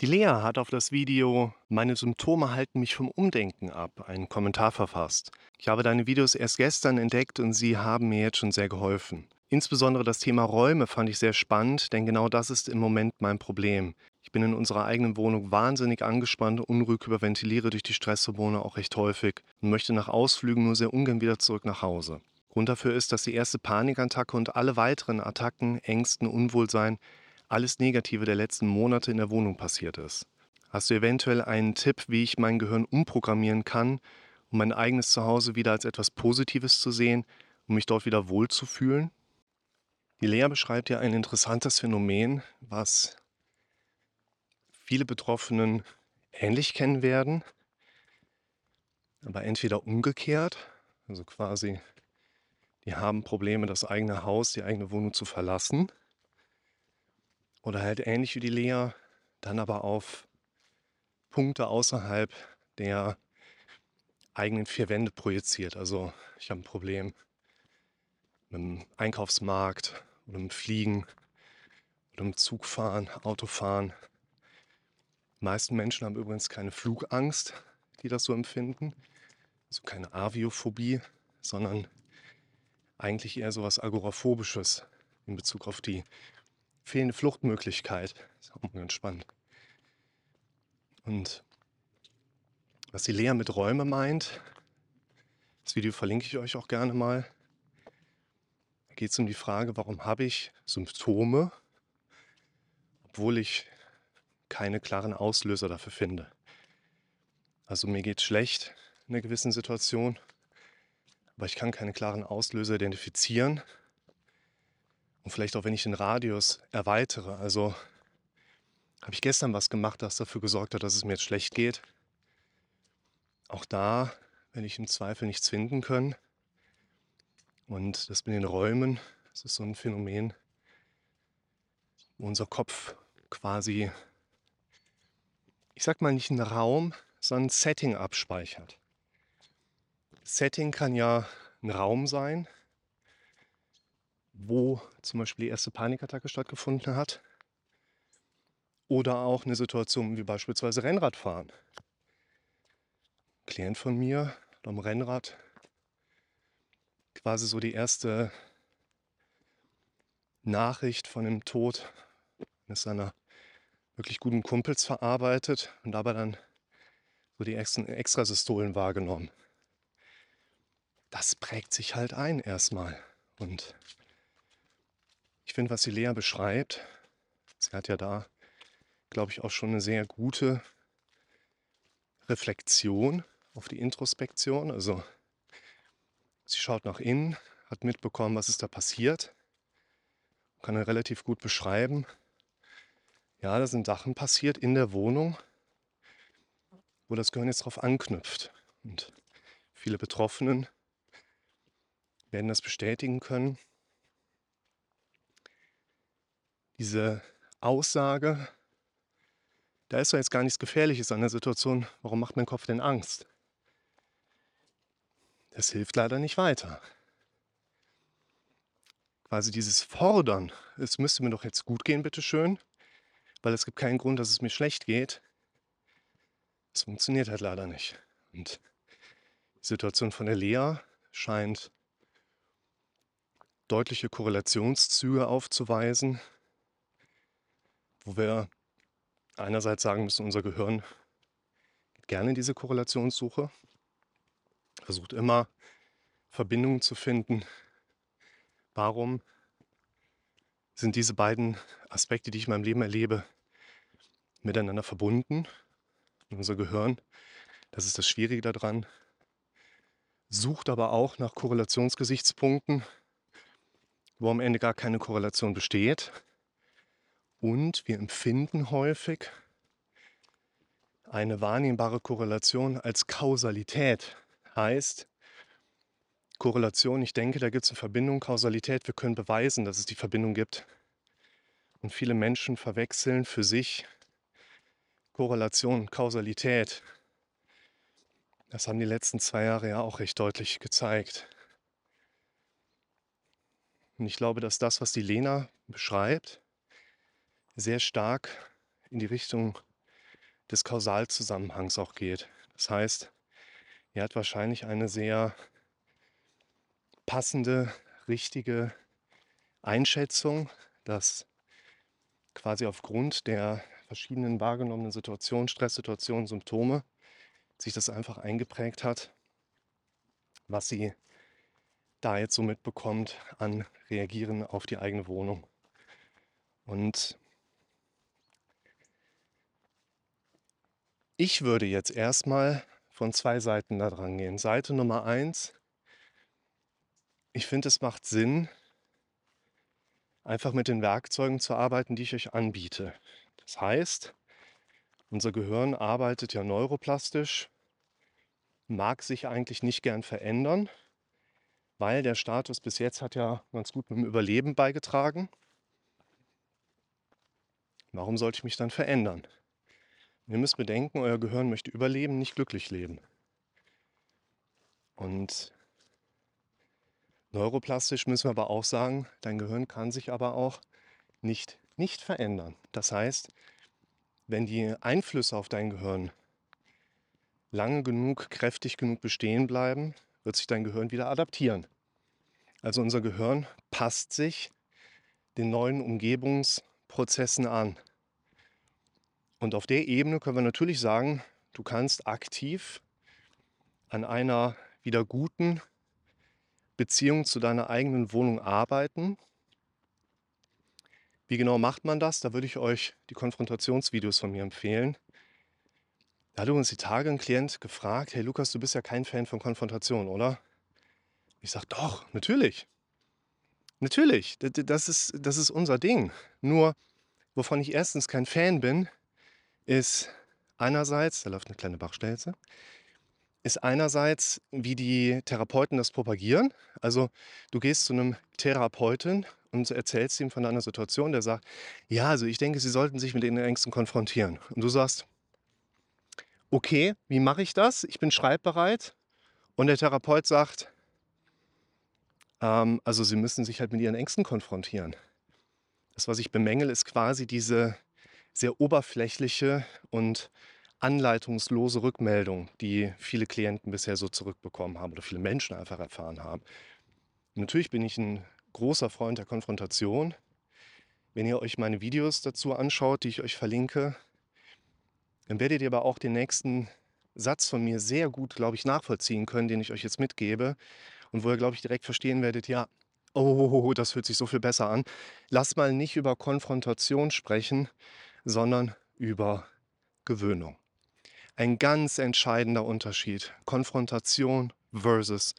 Die Lea hat auf das Video Meine Symptome halten mich vom Umdenken ab einen Kommentar verfasst. Ich habe deine Videos erst gestern entdeckt und sie haben mir jetzt schon sehr geholfen. Insbesondere das Thema Räume fand ich sehr spannend, denn genau das ist im Moment mein Problem. Ich bin in unserer eigenen Wohnung wahnsinnig angespannt, unruhig, überventiliere durch die Stresshormone auch recht häufig und möchte nach Ausflügen nur sehr ungern wieder zurück nach Hause. Grund dafür ist, dass die erste Panikattacke und alle weiteren Attacken, Ängsten, Unwohlsein alles Negative der letzten Monate in der Wohnung passiert ist. Hast du eventuell einen Tipp, wie ich mein Gehirn umprogrammieren kann, um mein eigenes Zuhause wieder als etwas Positives zu sehen, um mich dort wieder wohlzufühlen? Die Lea beschreibt ja ein interessantes Phänomen, was viele Betroffenen ähnlich kennen werden, aber entweder umgekehrt, also quasi, die haben Probleme, das eigene Haus, die eigene Wohnung zu verlassen oder halt ähnlich wie die Lea, dann aber auf Punkte außerhalb der eigenen vier Wände projiziert. Also ich habe ein Problem mit dem Einkaufsmarkt oder mit dem Fliegen oder mit Zugfahren, Autofahren. Die meisten Menschen haben übrigens keine Flugangst, die das so empfinden. Also keine Aviophobie, sondern eigentlich eher so was Agoraphobisches in Bezug auf die fehlende Fluchtmöglichkeit. Ist auch mal ganz spannend. Und was die Lea mit Räume meint, das Video verlinke ich euch auch gerne mal. Da geht es um die Frage, warum habe ich Symptome, obwohl ich keine klaren Auslöser dafür finde. Also mir geht schlecht in einer gewissen Situation, aber ich kann keine klaren Auslöser identifizieren und vielleicht auch, wenn ich den Radius erweitere. Also habe ich gestern was gemacht, das dafür gesorgt hat, dass es mir jetzt schlecht geht. Auch da werde ich im Zweifel nichts finden können. Und das mit den Räumen, das ist so ein Phänomen, wo unser Kopf quasi, ich sag mal nicht einen Raum, sondern ein Setting abspeichert. Setting kann ja ein Raum sein, wo zum Beispiel die erste Panikattacke stattgefunden hat. Oder auch eine Situation wie beispielsweise Rennradfahren. Ein Klient von mir am Rennrad quasi so die erste Nachricht von dem Tod eines seiner wirklich guten Kumpels verarbeitet und dabei dann so die Extrasystolen wahrgenommen. Das prägt sich halt ein erstmal. Und ich finde, was die Lea beschreibt, sie hat ja da, glaube ich, auch schon eine sehr gute Reflexion auf die Introspektion. Also sie schaut nach innen, hat mitbekommen, was ist da passiert, kann dann relativ gut beschreiben. Ja, da sind Sachen passiert in der Wohnung, wo das Gehirn jetzt darauf anknüpft. Und viele Betroffenen werden das bestätigen können diese Aussage, da ist doch jetzt gar nichts Gefährliches an der Situation, warum macht mein Kopf denn Angst? Das hilft leider nicht weiter. Quasi dieses Fordern, es müsste mir doch jetzt gut gehen, bitteschön, weil es gibt keinen Grund, dass es mir schlecht geht. Das funktioniert halt leider nicht. Und die Situation von der Lea scheint deutliche Korrelationszüge aufzuweisen wo wir einerseits sagen müssen, unser Gehirn geht gerne in diese Korrelationssuche, versucht immer Verbindungen zu finden. Warum sind diese beiden Aspekte, die ich in meinem Leben erlebe, miteinander verbunden? unser Gehirn, das ist das Schwierige daran, sucht aber auch nach Korrelationsgesichtspunkten, wo am Ende gar keine Korrelation besteht und wir empfinden häufig eine wahrnehmbare Korrelation als Kausalität. Heißt, Korrelation, ich denke, da gibt es eine Verbindung, Kausalität, wir können beweisen, dass es die Verbindung gibt. Und viele Menschen verwechseln für sich Korrelation Kausalität. Das haben die letzten zwei Jahre ja auch recht deutlich gezeigt. Und ich glaube, dass das, was die Lena beschreibt, sehr stark in die Richtung des Kausalzusammenhangs auch geht. Das heißt, er hat wahrscheinlich eine sehr passende, richtige Einschätzung, dass quasi aufgrund der verschiedenen wahrgenommenen Situationen, Stresssituationen, Symptome sich das einfach eingeprägt hat, was sie da jetzt so mitbekommt an Reagieren auf die eigene Wohnung. Und ich würde jetzt erstmal von zwei Seiten da dran gehen. Seite Nummer eins, ich finde, es macht Sinn, einfach mit den Werkzeugen zu arbeiten, die ich euch anbiete. Das heißt, unser Gehirn arbeitet ja neuroplastisch, mag sich eigentlich nicht gern verändern, weil der Status bis jetzt hat ja ganz gut mit dem Überleben beigetragen. Warum sollte ich mich dann verändern? Ihr müsst bedenken, euer Gehirn möchte überleben, nicht glücklich leben. Und neuroplastisch müssen wir aber auch sagen, dein Gehirn kann sich aber auch nicht, nicht verändern. Das heißt, wenn die Einflüsse auf dein Gehirn lange genug, kräftig genug bestehen bleiben, wird sich dein Gehirn wieder adaptieren. Also unser Gehirn passt sich den neuen Umgebungsprozessen an. Und auf der Ebene können wir natürlich sagen, du kannst aktiv an einer wieder guten Beziehung zu deiner eigenen Wohnung arbeiten. Wie genau macht man das? Da würde ich euch die Konfrontationsvideos von mir empfehlen. Da hat uns die Tage ein Klient gefragt, hey Lukas, du bist ja kein Fan von Konfrontation, oder? Ich sage, doch, natürlich. Natürlich, das ist, das ist unser Ding. Nur, wovon ich erstens kein Fan bin, ist einerseits, da läuft eine kleine Bachstelze, ist einerseits, wie die Therapeuten das propagieren. Also du gehst zu einem Therapeuten und erzählst ihm von einer Situation, der sagt, ja, also ich denke, Sie sollten sich mit den Ängsten konfrontieren. Und du sagst, okay, wie mache ich das? Ich bin schreibbereit. Und der Therapeut sagt, ähm, also Sie müssen sich halt mit Ihren Ängsten konfrontieren. Das, was ich bemängel, ist quasi diese sehr oberflächliche und anleitungslose Rückmeldung, die viele Klienten bisher so zurückbekommen haben oder viele Menschen einfach erfahren haben. Natürlich bin ich ein großer Freund der Konfrontation. Wenn ihr euch meine Videos dazu anschaut, die ich euch verlinke, dann werdet ihr aber auch den nächsten Satz von mir sehr gut, glaube ich, nachvollziehen können, den ich euch jetzt mitgebe und wo ihr, glaube ich, direkt verstehen werdet, ja, oh, das hört sich so viel besser an. Lass mal nicht über Konfrontation sprechen, sondern über Gewöhnung. Ein ganz entscheidender Unterschied. Konfrontation versus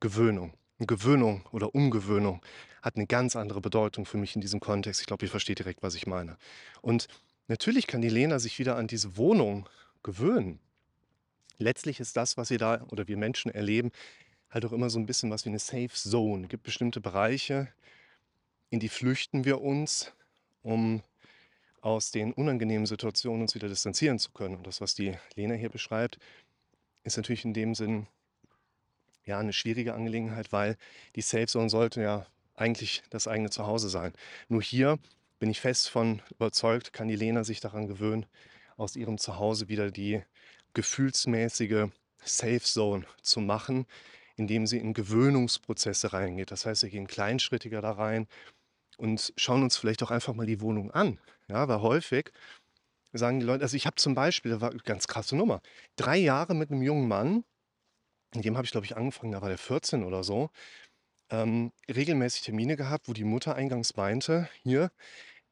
Gewöhnung. Gewöhnung oder Umgewöhnung hat eine ganz andere Bedeutung für mich in diesem Kontext. Ich glaube, ihr versteht direkt, was ich meine. Und natürlich kann die Lena sich wieder an diese Wohnung gewöhnen. Letztlich ist das, was wir da oder wir Menschen erleben, halt auch immer so ein bisschen was wie eine Safe Zone. Es gibt bestimmte Bereiche, in die flüchten wir uns, um aus den unangenehmen Situationen uns wieder distanzieren zu können. Und das, was die Lena hier beschreibt, ist natürlich in dem Sinn ja eine schwierige Angelegenheit, weil die Safe Zone sollte ja eigentlich das eigene Zuhause sein. Nur hier bin ich fest von überzeugt, kann die Lena sich daran gewöhnen, aus ihrem Zuhause wieder die gefühlsmäßige Safe Zone zu machen, indem sie in Gewöhnungsprozesse reingeht. Das heißt, sie gehen kleinschrittiger da rein und schauen uns vielleicht auch einfach mal die Wohnung an. Ja, weil häufig sagen die Leute, also ich habe zum Beispiel, da war eine ganz krasse Nummer, drei Jahre mit einem jungen Mann, mit dem habe ich, glaube ich, angefangen, da war der 14 oder so, ähm, regelmäßig Termine gehabt, wo die Mutter eingangs meinte, hier,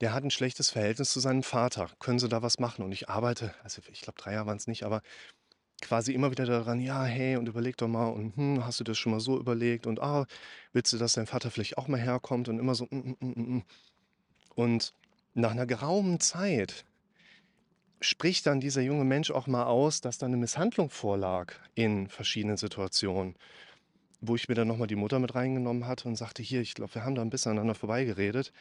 der hat ein schlechtes Verhältnis zu seinem Vater, können Sie da was machen? Und ich arbeite, also ich glaube, drei Jahre waren es nicht, aber quasi immer wieder daran, ja, hey, und überleg doch mal, und hm, hast du das schon mal so überlegt? Und ah, willst du, dass dein Vater vielleicht auch mal herkommt? Und immer so, mm, mm, mm, mm. und nach einer geraumen Zeit spricht dann dieser junge Mensch auch mal aus, dass da eine Misshandlung vorlag in verschiedenen Situationen, wo ich mir dann nochmal die Mutter mit reingenommen hatte und sagte, hier, ich glaube, wir haben da ein bisschen aneinander vorbeigeredet.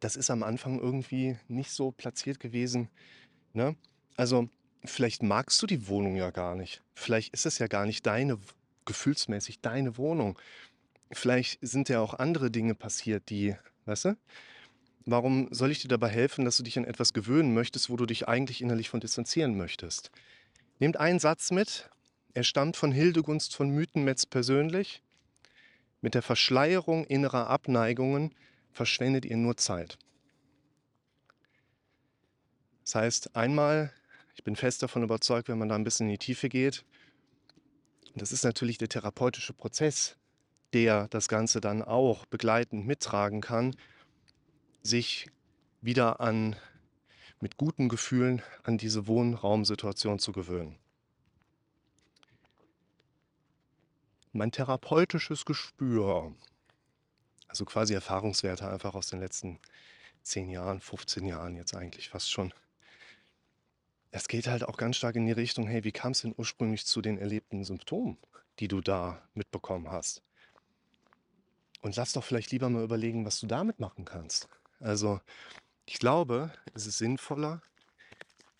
Das ist am Anfang irgendwie nicht so platziert gewesen. Ne? Also vielleicht magst du die Wohnung ja gar nicht. Vielleicht ist es ja gar nicht deine, gefühlsmäßig deine Wohnung. Vielleicht sind ja auch andere Dinge passiert, die, weißt du? Warum soll ich dir dabei helfen, dass du dich an etwas gewöhnen möchtest, wo du dich eigentlich innerlich von distanzieren möchtest? Nehmt einen Satz mit. Er stammt von Hildegunst von Mythenmetz persönlich. Mit der Verschleierung innerer Abneigungen verschwendet ihr nur Zeit. Das heißt, einmal, ich bin fest davon überzeugt, wenn man da ein bisschen in die Tiefe geht, das ist natürlich der therapeutische Prozess, der das Ganze dann auch begleitend mittragen kann, sich wieder an mit guten Gefühlen an diese Wohnraumsituation zu gewöhnen. Mein therapeutisches Gespür, also quasi Erfahrungswerte einfach aus den letzten 10 Jahren, 15 Jahren jetzt eigentlich fast schon. Es geht halt auch ganz stark in die Richtung, hey, wie kam es denn ursprünglich zu den erlebten Symptomen, die du da mitbekommen hast? Und lass doch vielleicht lieber mal überlegen, was du damit machen kannst. Also ich glaube, es ist sinnvoller,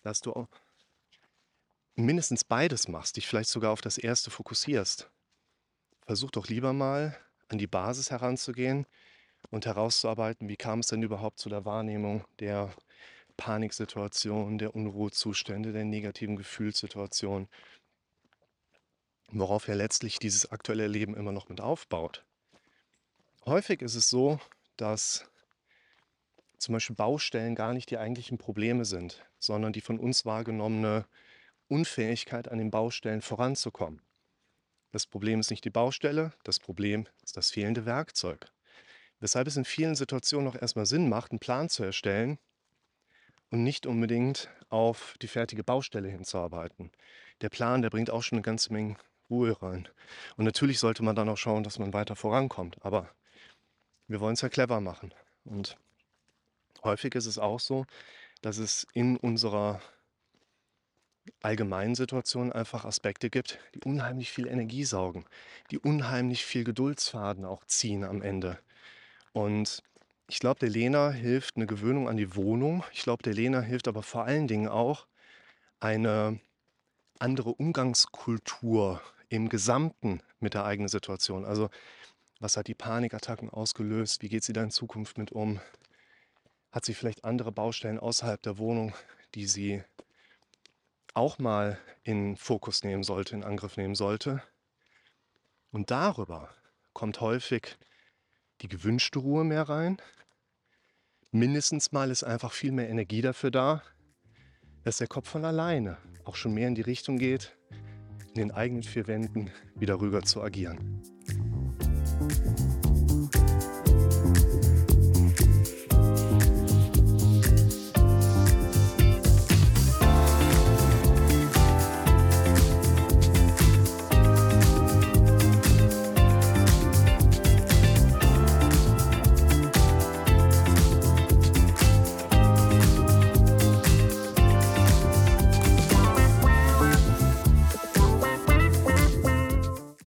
dass du auch mindestens beides machst, dich vielleicht sogar auf das erste fokussierst. Versuch doch lieber mal an die Basis heranzugehen und herauszuarbeiten, wie kam es denn überhaupt zu der Wahrnehmung der Paniksituation, der Unruhezustände, der negativen Gefühlssituation, worauf ja letztlich dieses aktuelle Leben immer noch mit aufbaut. Häufig ist es so, dass zum Beispiel Baustellen gar nicht die eigentlichen Probleme sind, sondern die von uns wahrgenommene Unfähigkeit an den Baustellen voranzukommen. Das Problem ist nicht die Baustelle, das Problem ist das fehlende Werkzeug. Weshalb es in vielen Situationen auch erstmal Sinn macht, einen Plan zu erstellen und nicht unbedingt auf die fertige Baustelle hinzuarbeiten. Der Plan, der bringt auch schon eine ganze Menge Ruhe rein. Und natürlich sollte man dann auch schauen, dass man weiter vorankommt. Aber wir wollen es ja clever machen. Und häufig ist es auch so, dass es in unserer allgemeinen Situation einfach Aspekte gibt, die unheimlich viel Energie saugen, die unheimlich viel Geduldsfaden auch ziehen am Ende. Und ich glaube, der Lena hilft eine Gewöhnung an die Wohnung. Ich glaube, der Lena hilft aber vor allen Dingen auch eine andere Umgangskultur im Gesamten mit der eigenen Situation. Also was hat die Panikattacken ausgelöst? Wie geht sie da in Zukunft mit um? Hat sie vielleicht andere Baustellen außerhalb der Wohnung, die sie auch mal in Fokus nehmen sollte, in Angriff nehmen sollte? Und darüber kommt häufig die gewünschte Ruhe mehr rein. Mindestens mal ist einfach viel mehr Energie dafür da, dass der Kopf von alleine auch schon mehr in die Richtung geht, in den eigenen vier Wänden wieder rüber zu agieren.